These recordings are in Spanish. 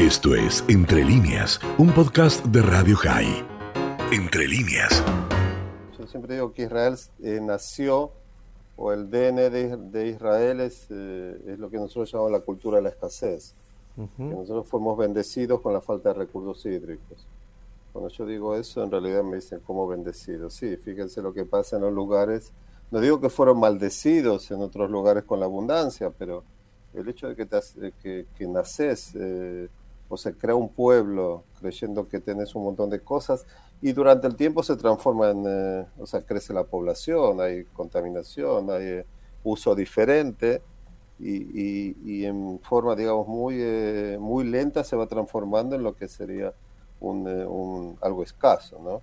Esto es Entre líneas, un podcast de Radio High. Entre líneas. Yo siempre digo que Israel eh, nació, o el DN de, Israel es, eh, es, lo que nosotros llamamos la cultura de la escasez. que nosotros fuimos bendecidos con la falta de recursos hídricos. Cuando yo digo eso, en realidad me dicen como bendecidos. Sí, fíjense lo que pasa en los lugares. No digo que fueron maldecidos en otros lugares con la abundancia, pero el hecho de que, te, que, que naces eh, o se crea un pueblo creyendo que tenés un montón de cosas y durante el tiempo se transforma en, eh, o sea, crece la población, hay contaminación, hay eh, uso diferente y, y, en forma, digamos, muy, eh, muy lenta se va transformando en lo que sería un, un algo escaso, ¿no?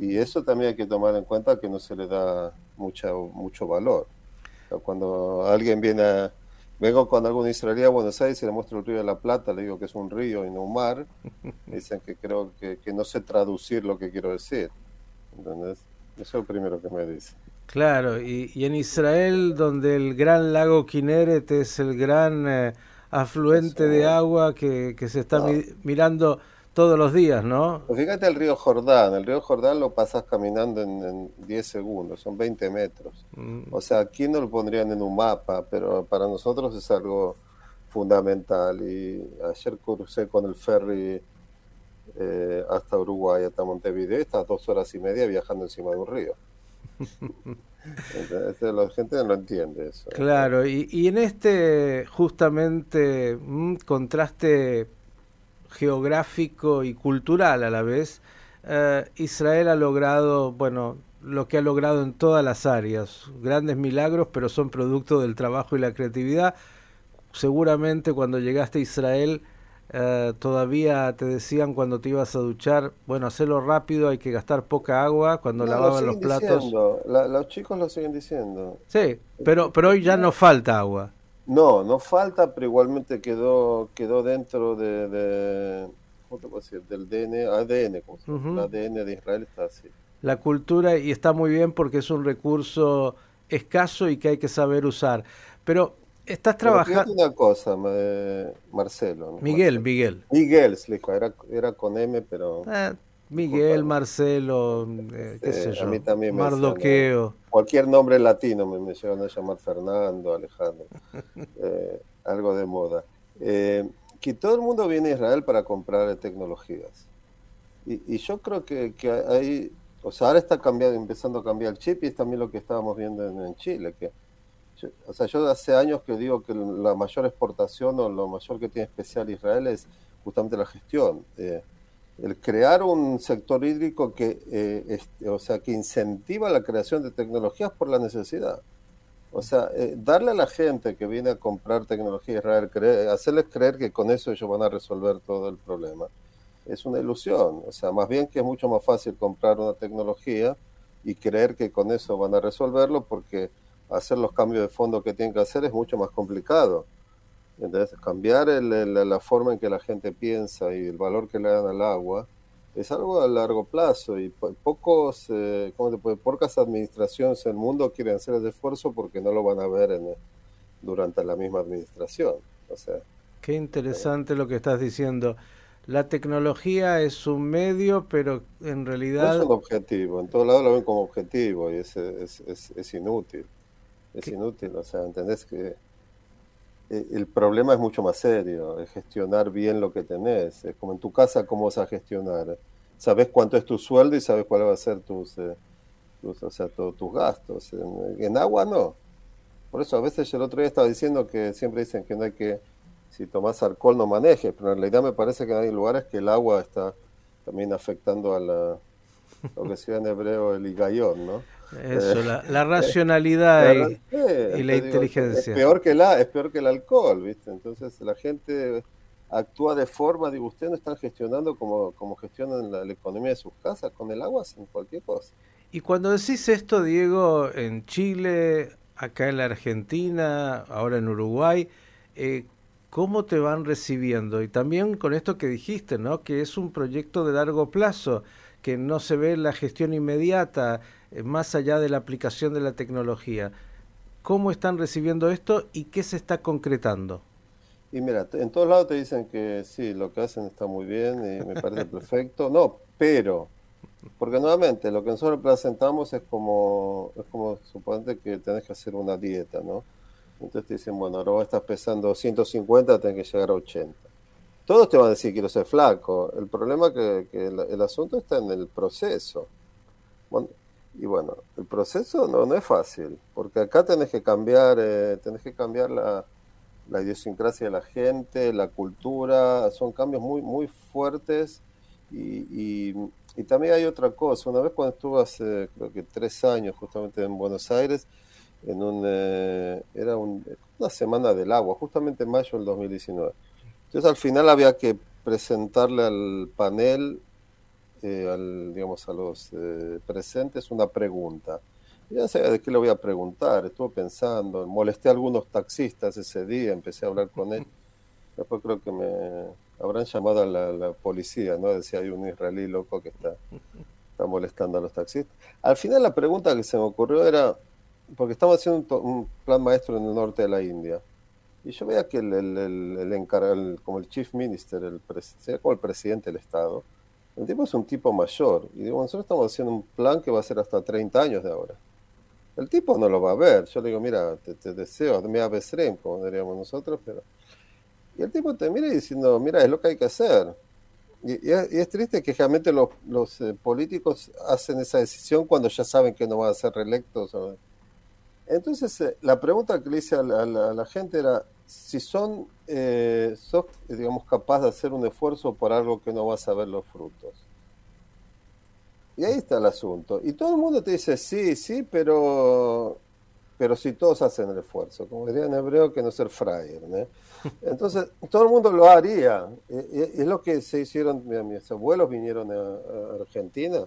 Y eso también hay que tomar en cuenta que no se le da mucha, mucho valor. cuando alguien viene a Vengo con algún israelí a Buenos Aires y le muestro el río de la Plata, le digo que es un río y no un mar. dicen que creo que, no sé traducir lo que quiero decir. Entonces, Eso es lo primero que me dice. Claro, y, en Israel, donde el gran lago Kineret es el gran eh, afluente de agua que, se está mirando todos los días, ¿no? Pues fíjate el río Jordán, el río Jordán lo pasas caminando en, 10 segundos, son 20 metros. Mm. O sea, aquí no lo pondrían en un mapa, pero para nosotros es algo fundamental. Y ayer crucé con el ferry eh, hasta Uruguay, hasta Montevideo, está dos horas y media viajando encima de un río. Entonces, la gente no lo entiende eso. Claro, y, y en este justamente mm, contraste geográfico y cultural a la vez, eh, Israel ha logrado, bueno, lo que ha logrado en todas las áreas, grandes milagros, pero son producto del trabajo y la creatividad. Seguramente cuando llegaste a Israel eh, todavía te decían cuando te ibas a duchar, bueno, hacerlo rápido, hay que gastar poca agua cuando lavaban los platos. los chicos lo siguen diciendo. Sí, pero, pero hoy ya no falta agua. No, no falta, pero igualmente quedó quedó dentro de, ¿cómo te puedo decir? del DNA, ADN, el ADN de Israel está así. La cultura, y está muy bien porque es un recurso escaso y que hay que saber usar. Pero estás trabajando... una cosa, Marcelo. Miguel, Miguel. Miguel, era, era con M, pero... Ah, Miguel, Marcelo, eh, qué sé yo, Mardoqueo. cualquier nombre latino me, me llegan a llamar Fernando, Alejandro, eh, algo de moda. Eh, que todo el mundo viene a Israel para comprar tecnologías. Y, yo creo que, que, hay, o sea, ahora está cambiando, empezando a cambiar el chip y es también lo que estábamos viendo en, Chile. Que, o sea, yo hace años que digo que la mayor exportación o lo mayor que tiene especial Israel es justamente la gestión el crear un sector hídrico que, eh, o sea, que incentiva la creación de tecnologías por la necesidad. O sea, eh, darle a la gente que viene a comprar tecnología Israel, hacerles creer que con eso ellos van a resolver todo el problema, es una ilusión. O sea, más bien que es mucho más fácil comprar una tecnología y creer que con eso van a resolverlo porque hacer los cambios de fondo que tienen que hacer es mucho más complicado. Entonces, cambiar la forma en que la gente piensa y el valor que le dan al agua es algo a largo plazo y pocos, eh, ¿cómo puede? pocas administraciones en el mundo quieren hacer ese esfuerzo porque no lo van a ver en, durante la misma administración. O sea, Qué interesante lo que estás diciendo. La tecnología es un medio, pero en realidad... es un objetivo, en todos lados lo ven como objetivo y es, es, es, inútil. Es inútil, o sea, ¿entendés que eh, el problema es mucho más serio, es gestionar bien lo que tenés. Es como en tu casa, ¿cómo vas a gestionar? Sabes cuánto es tu sueldo y sabes cuál va a ser tus, eh, o sea, todos tus gastos. En, agua no. Por eso a veces el otro día estaba diciendo que siempre dicen que no hay que, si tomas alcohol no manejes, pero en realidad me parece que hay lugares que el agua está también afectando a la, lo que se en hebreo el higayón, ¿no? Eso, la, racionalidad y, la inteligencia. Es peor, que la, es peor que el alcohol, ¿viste? Entonces la gente actúa de forma, digo, ustedes no están gestionando como, como gestionan la, economía de sus casas, con el agua, sin cualquier cosa. Y cuando decís esto, Diego, en Chile, acá en la Argentina, ahora en Uruguay, eh, ¿cómo te van recibiendo? Y también con esto que dijiste, ¿no? Que es un proyecto de largo plazo, que no se ve la gestión inmediata, eh, más allá de la aplicación de la tecnología. ¿Cómo están recibiendo esto y qué se está concretando? Y mira, en todos lados te dicen que sí, lo que hacen está muy bien y me parece perfecto. No, pero, porque nuevamente lo que nosotros presentamos es como, es como suponte que tenés que hacer una dieta, ¿no? Entonces te dicen, bueno, ahora estás pesando 150, tenés que llegar a 80. Todos te van a decir quiero ser flaco. El problema que, que el, asunto está en el proceso. y bueno, el proceso no, no es fácil, porque acá tenés que cambiar, eh, tenés que cambiar la, idiosincrasia de la gente, la cultura, son cambios muy, muy fuertes y, y, también hay otra cosa. Una vez cuando estuve hace creo que tres años justamente en Buenos Aires, en un, eh, era una semana del agua, justamente en mayo del 2019. Entonces al final había que presentarle al panel, eh, al, digamos, a los eh, presentes una pregunta. Ya sabía de qué le voy a preguntar, estuve pensando, molesté a algunos taxistas ese día, empecé a hablar con él. Después creo que me habrán llamado a la, policía, ¿no? Decía, hay un israelí loco que está, está molestando a los taxistas. Al final la pregunta que se me ocurrió era, porque estamos haciendo un, plan maestro en el norte de la India, y yo veía que el, el, el, encargado, como el chief minister, el como el presidente del Estado, el tipo es un tipo mayor, y digo, nosotros estamos haciendo un plan que va a ser hasta 30 años de ahora. El tipo no lo va a ver. Yo le digo, mira, te, deseo, me avesrem, como diríamos nosotros, pero... Y el tipo te mira diciendo, mira, es lo que hay que hacer. Y, es, triste que realmente los, los eh, políticos hacen esa decisión cuando ya saben que no van a ser reelectos. Entonces, eh, la pregunta que le hice a la, gente era si son, eh, sos, digamos, capaz de hacer un esfuerzo por algo que no vas a ver los frutos. Y ahí está el asunto. Y todo el mundo te dice, sí, sí, pero, pero si todos hacen el esfuerzo. Como diría en hebreo, que no ser frayer. Entonces, todo el mundo lo haría. Es lo que se hicieron, mis abuelos vinieron a, Argentina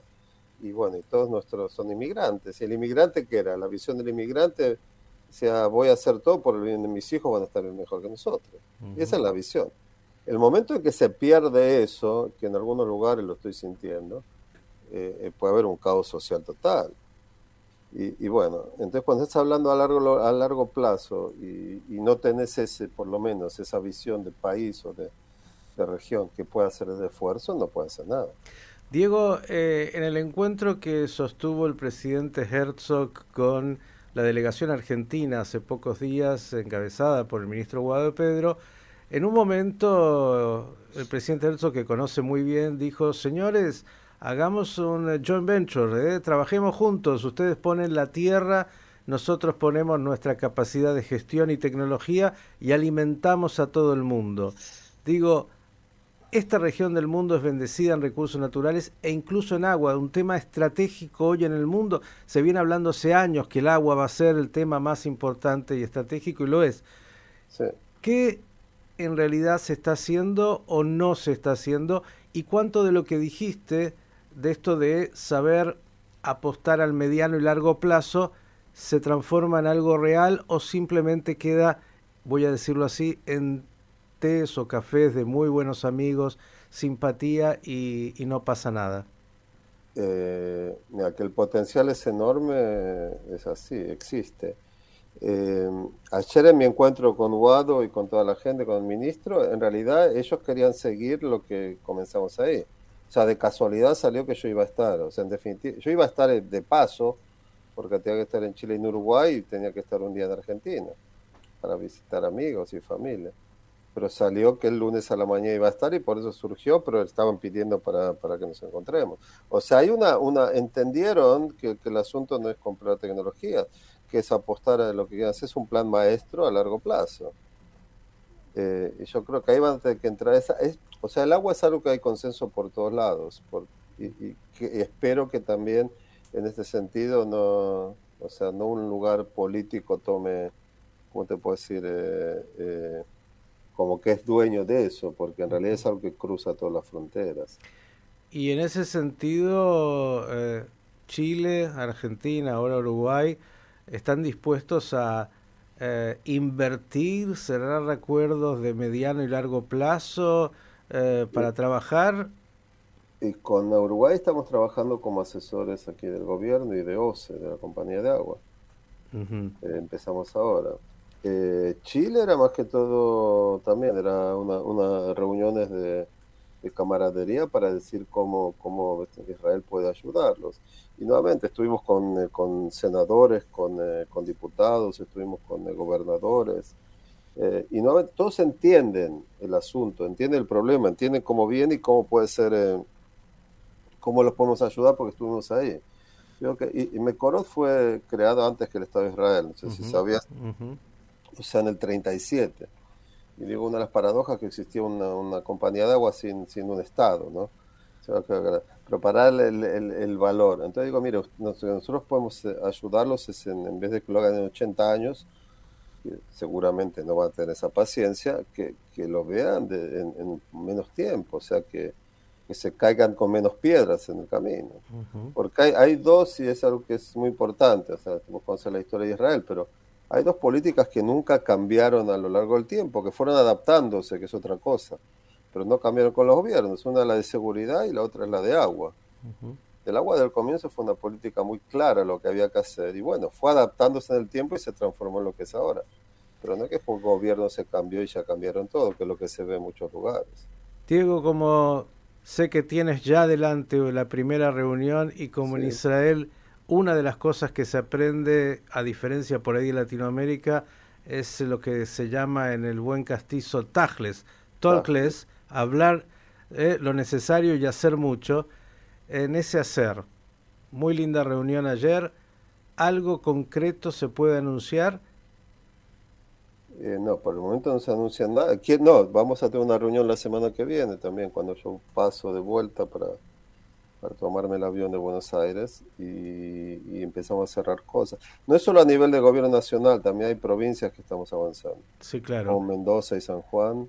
y bueno, y todos nuestros son inmigrantes. ¿Y el inmigrante qué era? La visión del inmigrante, o sea, voy a hacer todo por el bien de mis hijos, van a estar mejor que nosotros. Y esa es la visión. El momento en que se pierde eso, que en algunos lugares lo estoy sintiendo, eh, eh, puede haber un caos social total. Y, bueno, entonces cuando estás hablando a largo, a largo plazo y, no tenés ese, por lo menos, esa visión de país o de, región que pueda hacer ese esfuerzo, no puede hacer nada. Diego, eh, en el encuentro que sostuvo el presidente Herzog con la delegación argentina hace pocos días, encabezada por el ministro Guado Pedro, en un momento el presidente Herzog, que conoce muy bien, dijo, señores, hagamos un joint venture, ¿eh? trabajemos juntos, ustedes ponen la tierra, nosotros ponemos nuestra capacidad de gestión y tecnología y alimentamos a todo el mundo. Digo, esta región del mundo es bendecida en recursos naturales e incluso en agua, un tema estratégico hoy en el mundo. Se viene hablando hace años que el agua va a ser el tema más importante y estratégico y lo es. ¿Qué en realidad se está haciendo o no se está haciendo? ¿Y cuánto de lo que dijiste de esto de saber apostar al mediano y largo plazo se transforma en algo real o simplemente queda, voy a decirlo así, en tés o cafés de muy buenos amigos, simpatía y, no pasa nada? Eh, mira, que el potencial es enorme, es así, existe. Eh, ayer en mi encuentro con Guado y con toda la gente, con el ministro, en realidad ellos querían seguir lo que comenzamos ahí. O sea, de casualidad salió que yo iba a estar. O sea, en definitiva, yo iba a estar de paso, porque tenía que estar en Chile y en Uruguay y tenía que estar un día en Argentina para visitar amigos y familia. Pero salió que el lunes a la mañana iba a estar y por eso surgió, pero estaban pidiendo para, para que nos encontremos. O sea, hay una, una entendieron que, el asunto no es comprar tecnología, que es apostar a lo que hacer es un plan maestro a largo plazo. Eh, y yo creo que ahí va a tener que entrar esa. Es, o sea, el agua es algo que hay consenso por todos lados. Por, y, espero que también en este sentido no, o sea, no un lugar político tome, ¿cómo te puedo decir? Eh, eh, como que es dueño de eso, porque en realidad es algo que cruza todas las fronteras. Y en ese sentido, Chile, Argentina, ahora Uruguay, están dispuestos a eh, invertir, cerrar acuerdos de mediano y largo plazo eh, para trabajar. Y con Uruguay estamos trabajando como asesores aquí del gobierno y de OCE, de la compañía de agua. Eh, empezamos ahora. Eh, Chile era más que todo también, era una, una reuniones de, camaradería para decir cómo, cómo Israel puede ayudarlos. Y nuevamente estuvimos con, eh, con senadores, con, eh, con, diputados, estuvimos con gobernadores. y nuevamente todos entienden el asunto, entienden el problema, entienden cómo viene y cómo puede ser, cómo los podemos ayudar porque estuvimos ahí. y, y fue creado antes que el Estado de Israel, no sé si sabías o sea, en el 37. Y digo, una de las paradojas que existía una, compañía de agua sin, sin un Estado, ¿no? pero para el, el, valor. Entonces digo, mire, nosotros podemos eh, ayudarlos es en, vez de que lo hagan en 80 años, seguramente no van a tener esa paciencia, que, que lo vean en, menos tiempo, o sea, que, que, se caigan con menos piedras en el camino. Porque hay, hay, dos, y es algo que es muy importante, o sea, tenemos que conocer la historia de Israel, pero hay dos políticas que nunca cambiaron a lo largo del tiempo, que fueron adaptándose, que es otra cosa, pero no cambiaron con los gobiernos. Una es la de seguridad y la otra es la de agua. El agua del comienzo fue una política muy clara lo que había que hacer y bueno, fue adaptándose en el tiempo y se transformó en lo que es ahora. Pero no es que el gobierno se cambió y ya cambiaron todo, que es lo que se ve en muchos lugares. Diego, como sé que tienes ya adelante la primera reunión y como en Israel una de las cosas que se aprende, a diferencia por ahí de Latinoamérica, es lo que se llama en el buen castizo tajles, tolkles, hablar eh, lo necesario y hacer mucho. En ese hacer, muy linda reunión ayer, ¿algo concreto se puede anunciar? Eh, no, por el momento no se anuncia nada. No, vamos a tener una reunión la semana que viene también, cuando yo paso de vuelta para para tomarme el avión de Buenos Aires y, empezamos a cerrar cosas. No es solo a nivel de gobierno nacional, también hay provincias que estamos avanzando. Sí, claro. Como Mendoza y San Juan,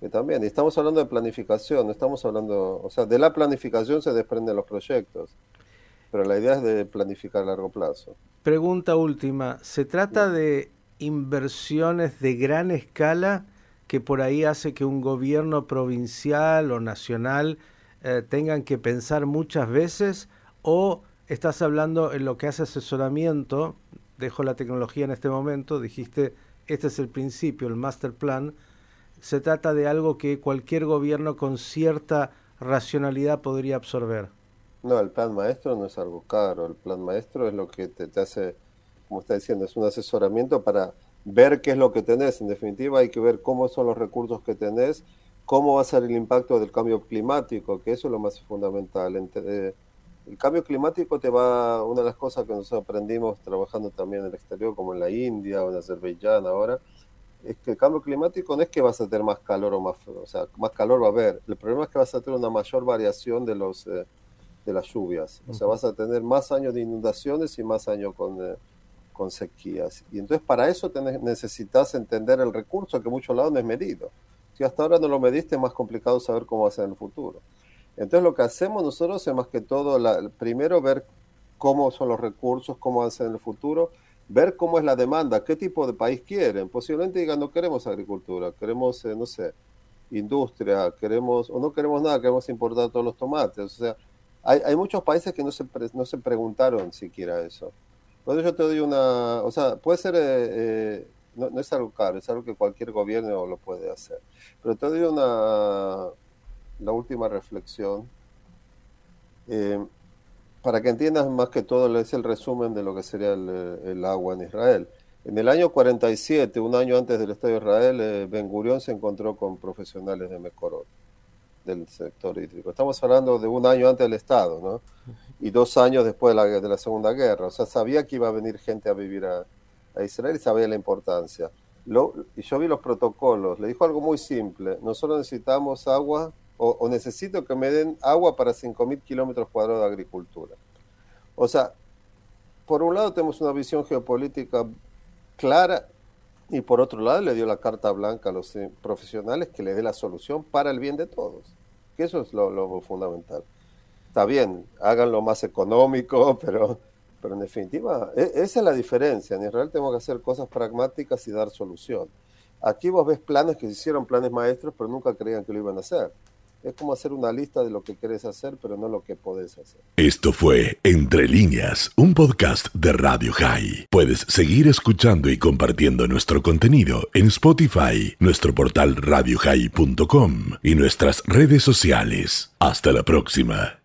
que también. Y estamos hablando de planificación, estamos hablando, o sea, de la planificación se desprenden los proyectos, pero la idea es de planificar a largo plazo. Pregunta última, ¿se trata de inversiones de gran escala que por ahí hace que un gobierno provincial o nacional eh, tengan que pensar muchas veces o estás hablando en lo que hace asesoramiento, dejo la tecnología en este momento, dijiste, este es el principio, el master plan, se trata de algo que cualquier gobierno con cierta racionalidad podría absorber. No, el plan maestro no es algo caro, el plan maestro es lo que te, te hace, como está diciendo, es un asesoramiento para ver qué es lo que tenés. En definitiva, hay que ver cómo son los recursos que tenés cómo va a ser el impacto del cambio climático, que eso es lo más fundamental. Eh, el cambio climático te va, una de las cosas que nosotros aprendimos trabajando también en el exterior, como en la India o en Azerbaiyán ahora, es que el cambio climático no es que vas a tener más calor o más, o sea, más calor va a haber. El problema es que vas a tener una mayor variación de los eh, de las lluvias. O sea, vas a tener más años de inundaciones y más años con, eh, con sequías. Y entonces para eso necesitas entender el recurso que muchos lados no es medido. Si hasta ahora no lo mediste, es más complicado saber cómo va a en el futuro. Entonces lo que hacemos nosotros es más que todo, primero ver cómo son los recursos, cómo van a ser en el futuro, ver cómo es la demanda, qué tipo de país quieren. Posiblemente digan, no queremos agricultura, queremos, eh, no sé, industria, queremos, o no queremos nada, queremos importar todos los tomates. O sea, hay, hay muchos países que no se, no se preguntaron siquiera eso. Entonces yo te doy una, o sea, puede ser, eh, eh, no, no, es algo caro, es algo que cualquier gobierno lo puede hacer. Pero te doy una, la última reflexión. Eh, para que entiendas más que todo, es el resumen de lo que sería el, agua en Israel. En el año 47, un año antes del Estado de Israel, eh, Ben Gurión se encontró con profesionales de Mekorot, del sector hídrico. Estamos hablando de un año antes del Estado, ¿no? Y dos años después de la, de la Segunda Guerra. O sea, sabía que iba a venir gente a vivir a, a Israel y sabía la importancia y yo vi los protocolos, le dijo algo muy simple, nosotros necesitamos agua o, necesito que me den agua para 5.000 kilómetros cuadrados de agricultura. O sea, por un lado tenemos una visión geopolítica clara y por otro lado le dio la carta blanca a los eh, profesionales que le dé la solución para el bien de todos, que eso es lo, lo fundamental. Está bien, háganlo más económico, pero pero en definitiva, e, esa es la diferencia. En Israel tenemos que hacer cosas pragmáticas y dar solución. Aquí vos ves planes que se hicieron planes maestros, pero nunca creían que lo iban a hacer. es como hacer una lista de lo que querés hacer, pero no lo que podés hacer. Esto fue Entre líneas, un podcast de Radio High. Puedes seguir escuchando y compartiendo nuestro contenido en Spotify, nuestro portal radiohigh.com y nuestras redes sociales. Hasta la próxima.